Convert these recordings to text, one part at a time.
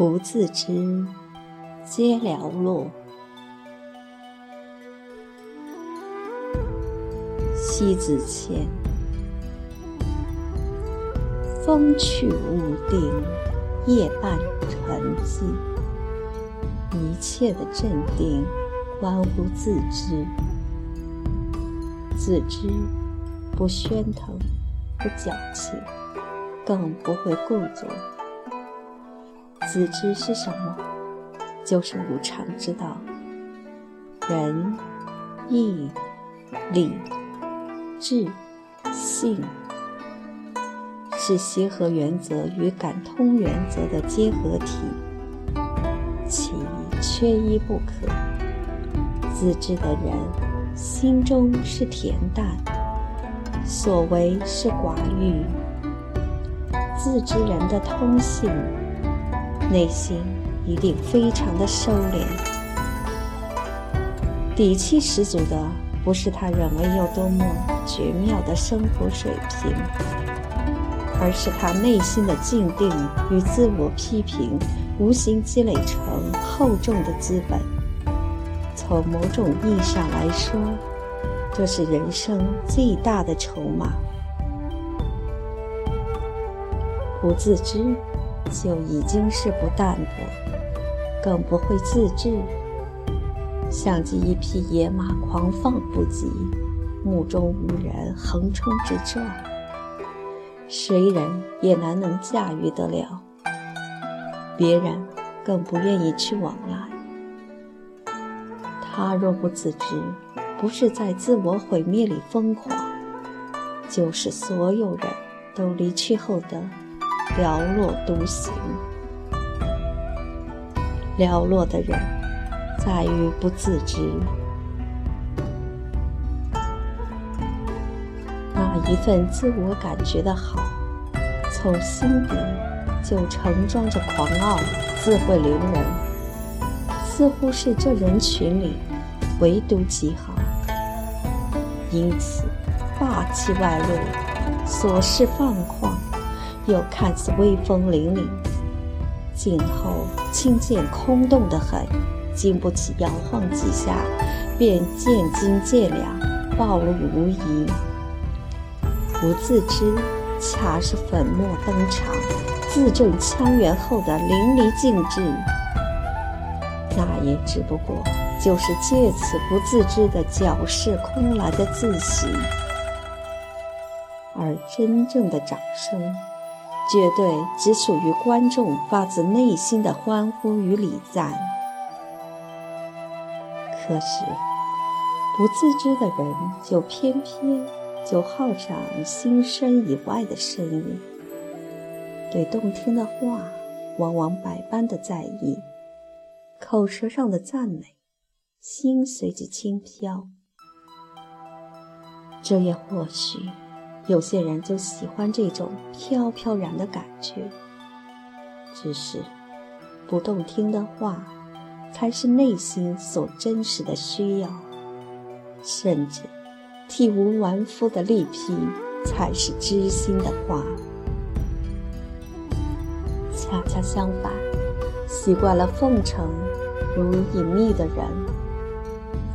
不自知，皆寥落。西子谦，风去物定，夜半沉寂。一切的镇定，关乎自知。自知，不喧腾，不矫情，更不会故作。自知是什么？就是无常之道。仁、义、礼、智、信，是协和原则与感通原则的结合体，其缺一不可。自知的人，心中是恬淡，所为是寡欲。自知人的通性。内心一定非常的收敛，底气十足的不是他认为有多么绝妙的生活水平，而是他内心的静定与自我批评，无形积累成厚重的资本。从某种意义上来说，这是人生最大的筹码。不自知。就已经是不淡泊，更不会自制，像极一匹野马狂放不羁，目中无人，横冲直撞，谁人也难能驾驭得了，别人更不愿意去往来。他若不自知，不是在自我毁灭里疯狂，就是所有人都离去后的。寥落独行，寥落的人在于不自知。那一份自我感觉的好，从心底就盛装着狂傲、自会凌人，似乎是这人群里唯独极好。因此，霸气外露，所事放旷。又看似威风凛凛，颈后轻剑空洞的很，经不起摇晃几下，便见斤见两，暴露无遗。不自知，恰是粉墨登场，字正腔圆后的淋漓尽致。那也只不过就是借此不自知的矫饰空来的自喜，而真正的掌声。绝对只属于观众发自内心的欢呼与礼赞。可是，不自知的人就偏偏就好上心声以外的声音，对动听的话往往百般的在意，口舌上的赞美，心随之轻飘。这也或许。有些人就喜欢这种飘飘然的感觉，只是不动听的话，才是内心所真实的需要；甚至体无完肤的力批，才是知心的话。恰恰相反，习惯了奉承如隐秘的人，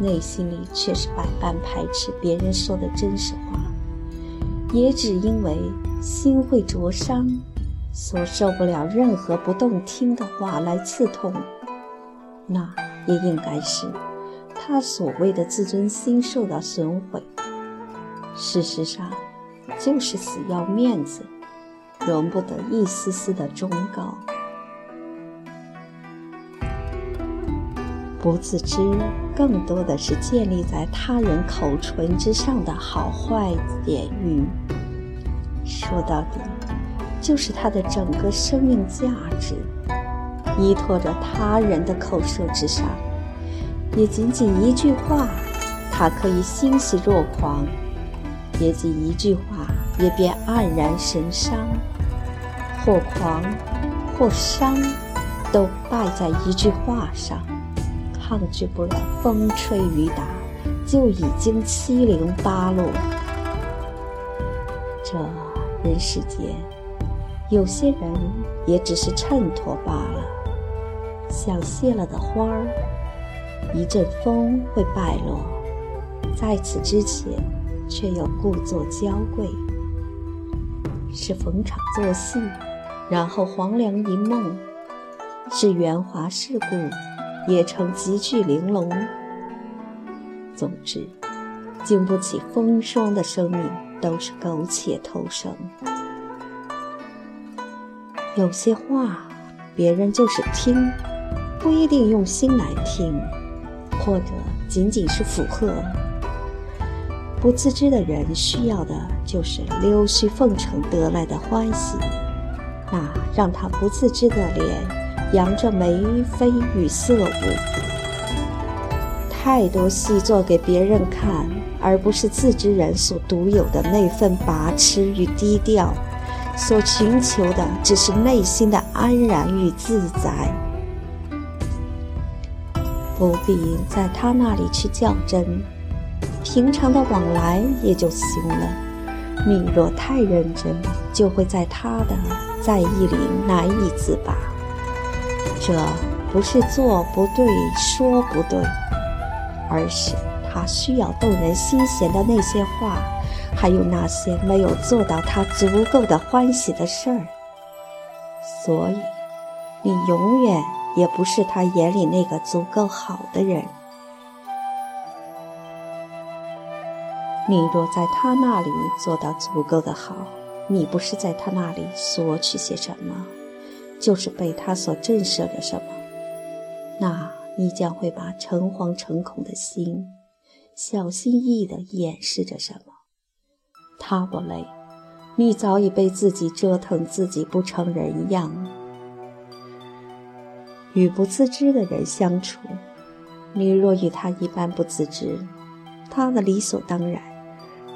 内心里却是百般排斥别人说的真实话。也只因为心会灼伤，所受不了任何不动听的话来刺痛，那也应该是他所谓的自尊心受到损毁。事实上，就是死要面子，容不得一丝丝的忠告。不自知，更多的是建立在他人口唇之上的好坏典誉。说到底，就是他的整个生命价值依托着他人的口舌之上。也仅仅一句话，他可以欣喜若狂；也仅一句话，也便黯然神伤。或狂，或伤，都败在一句话上。抗拒不了风吹雨打，就已经七零八落。这人世间，有些人也只是衬托罢了。像谢了的花儿，一阵风会败落，在此之前却又故作娇贵。是逢场作戏，然后黄粱一梦；是圆滑世故，也成极具玲珑。总之，经不起风霜的生命都是苟且偷生。有些话，别人就是听，不一定用心来听，或者仅仅是附和。不自知的人需要的就是溜须奉承得来的欢喜，那让他不自知的脸扬着眉飞与色舞。太多戏做给别人看，而不是自知人所独有的那份拔痴与低调。所寻求的只是内心的安然与自在，不必在他那里去较真。平常的往来也就行了。你若太认真，就会在他的在意里难以自拔。这不是做不对、说不对，而是他需要动人心弦的那些话，还有那些没有做到他足够的欢喜的事儿。所以，你永远也不是他眼里那个足够好的人。你若在他那里做到足够的好，你不是在他那里索取些什么，就是被他所震慑着什么，那你将会把诚惶诚恐的心，小心翼翼地掩饰着什么。他不累，你早已被自己折腾自己不成人样。与不自知的人相处，你若与他一般不自知，他的理所当然。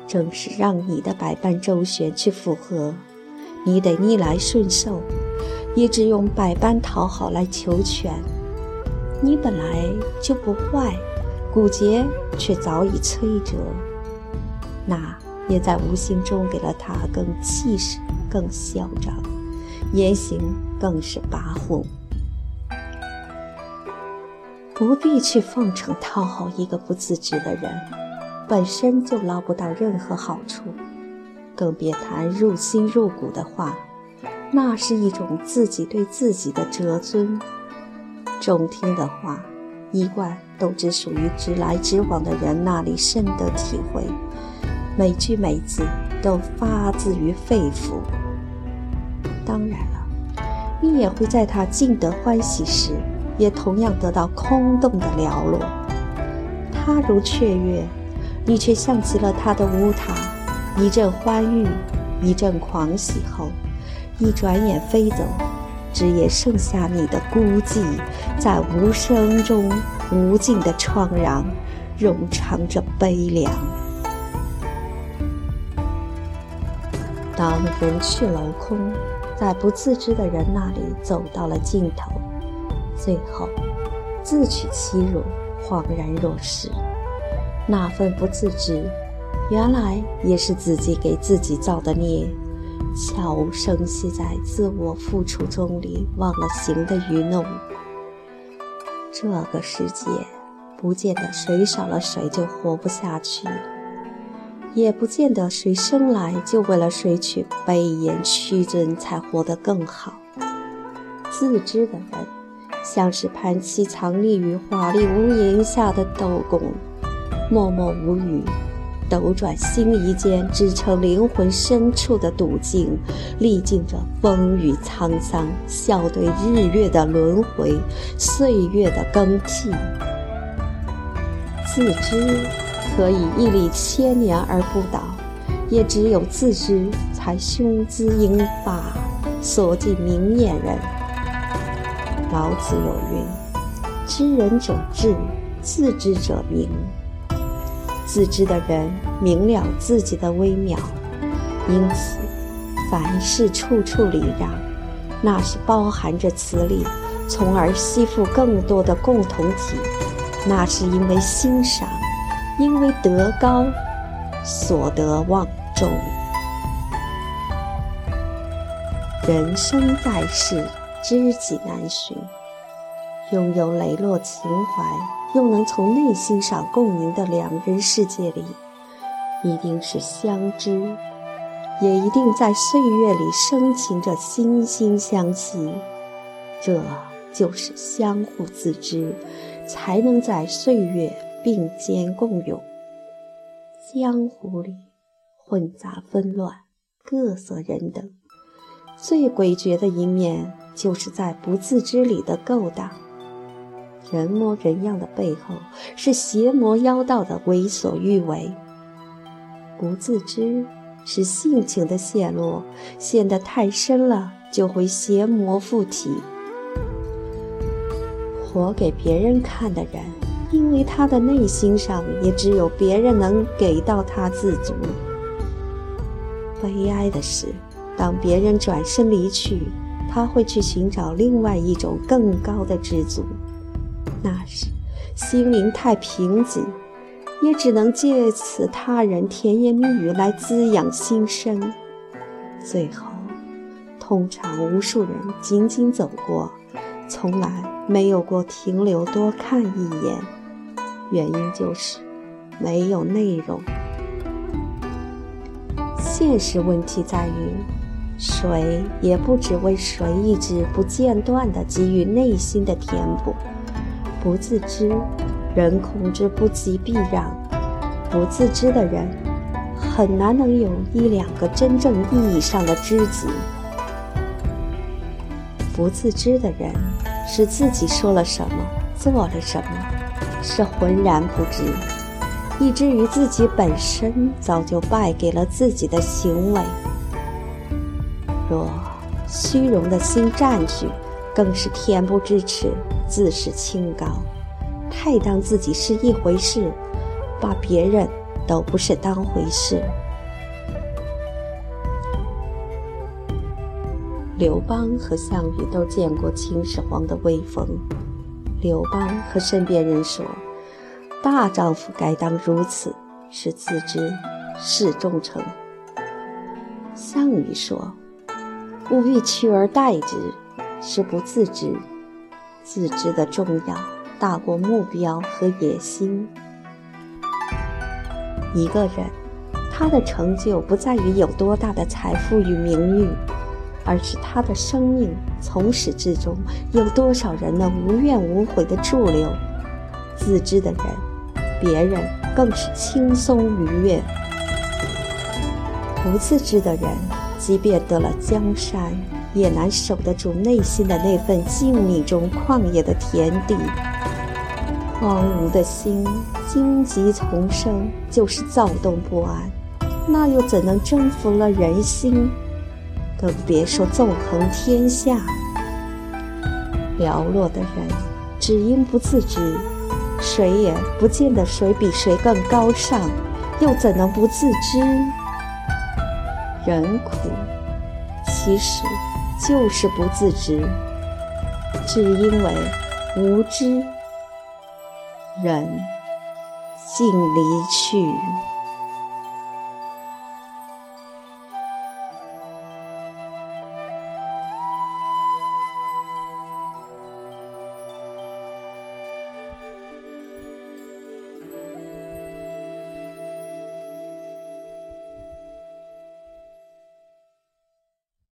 正是让你的百般周旋去附和，你得逆来顺受，也只用百般讨好来求全。你本来就不坏，骨节却早已摧折，那也在无形中给了他更气势、更嚣张，言行更是跋扈。不必去奉承讨好一个不自知的人。本身就捞不到任何好处，更别谈入心入骨的话，那是一种自己对自己的折尊。中听的话，一贯都只属于直来直往的人那里深得体会，每句每字都发自于肺腑。当然了，你也会在他尽得欢喜时，也同样得到空洞的寥落。他如雀跃。你却像极了他的乌塔，一阵欢愉，一阵狂喜后，一转眼飞走，只也剩下你的孤寂，在无声中无尽的怆然，冗长着悲凉。当人去楼空，在不自知的人那里走到了尽头，最后自取其辱，恍然若失。那份不自知，原来也是自己给自己造的孽，悄无声息在自我付出中里忘了形的愚弄。这个世界，不见得谁少了谁就活不下去，也不见得谁生来就为了谁去卑言屈尊才活得更好。自知的人，像是盘膝藏匿于华丽屋檐下的斗拱。默默无语，斗转星移间支撑灵魂深处的笃境，历尽着风雨沧桑，笑对日月的轮回，岁月的更替。自知可以屹立千年而不倒，也只有自知才胸姿英发，所尽明眼人。老子有云：“知人者智，自知者明。”自知的人明了自己的微妙，因此凡事处处礼让，那是包含着慈力，从而吸附更多的共同体。那是因为欣赏，因为德高，所得望重。人生在世，知己难寻，拥有磊落情怀又能从内心上共鸣的两人世界里，一定是相知，也一定在岁月里深情着惺惺相惜。这就是相互自知，才能在岁月并肩共勇。江湖里混杂纷乱，各色人等，最诡谲的一面，就是在不自知里的勾当。人模人样的背后，是邪魔妖道的为所欲为。不自知是性情的陷落，陷得太深了，就会邪魔附体。活给别人看的人，因为他的内心上也只有别人能给到他自足。悲哀的是，当别人转身离去，他会去寻找另外一种更高的知足。那时，心灵太贫瘠，也只能借此他人甜言蜜语来滋养心声。最后，通常无数人仅仅走过，从来没有过停留多看一眼。原因就是没有内容。现实问题在于，谁也不只为谁一直不间断地给予内心的填补。不自知，人控制不及避让；不自知的人，很难能有一两个真正意义上的知己。不自知的人，是自己说了什么，做了什么，是浑然不知，以至于自己本身早就败给了自己的行为。若虚荣的心占据，更是恬不知耻。自视清高，太当自己是一回事，把别人都不是当回事。刘邦和项羽都见过秦始皇的威风。刘邦和身边人说：“大丈夫该当如此，是自知，是忠诚。”项羽说：“吾欲取而代之，是不自知。”自知的重要大过目标和野心。一个人，他的成就不在于有多大的财富与名誉，而是他的生命从始至终有多少人能无怨无悔的驻留。自知的人，别人更是轻松愉悦；不自知的人，即便得了江山。也难守得住内心的那份静谧中旷野的田地。荒芜的心，荆棘丛生，就是躁动不安，那又怎能征服了人心？更别说纵横天下。寥落的人，只因不自知，谁也不见得谁比谁更高尚，又怎能不自知？人苦，其实。就是不自知，只因为无知，人竟离去。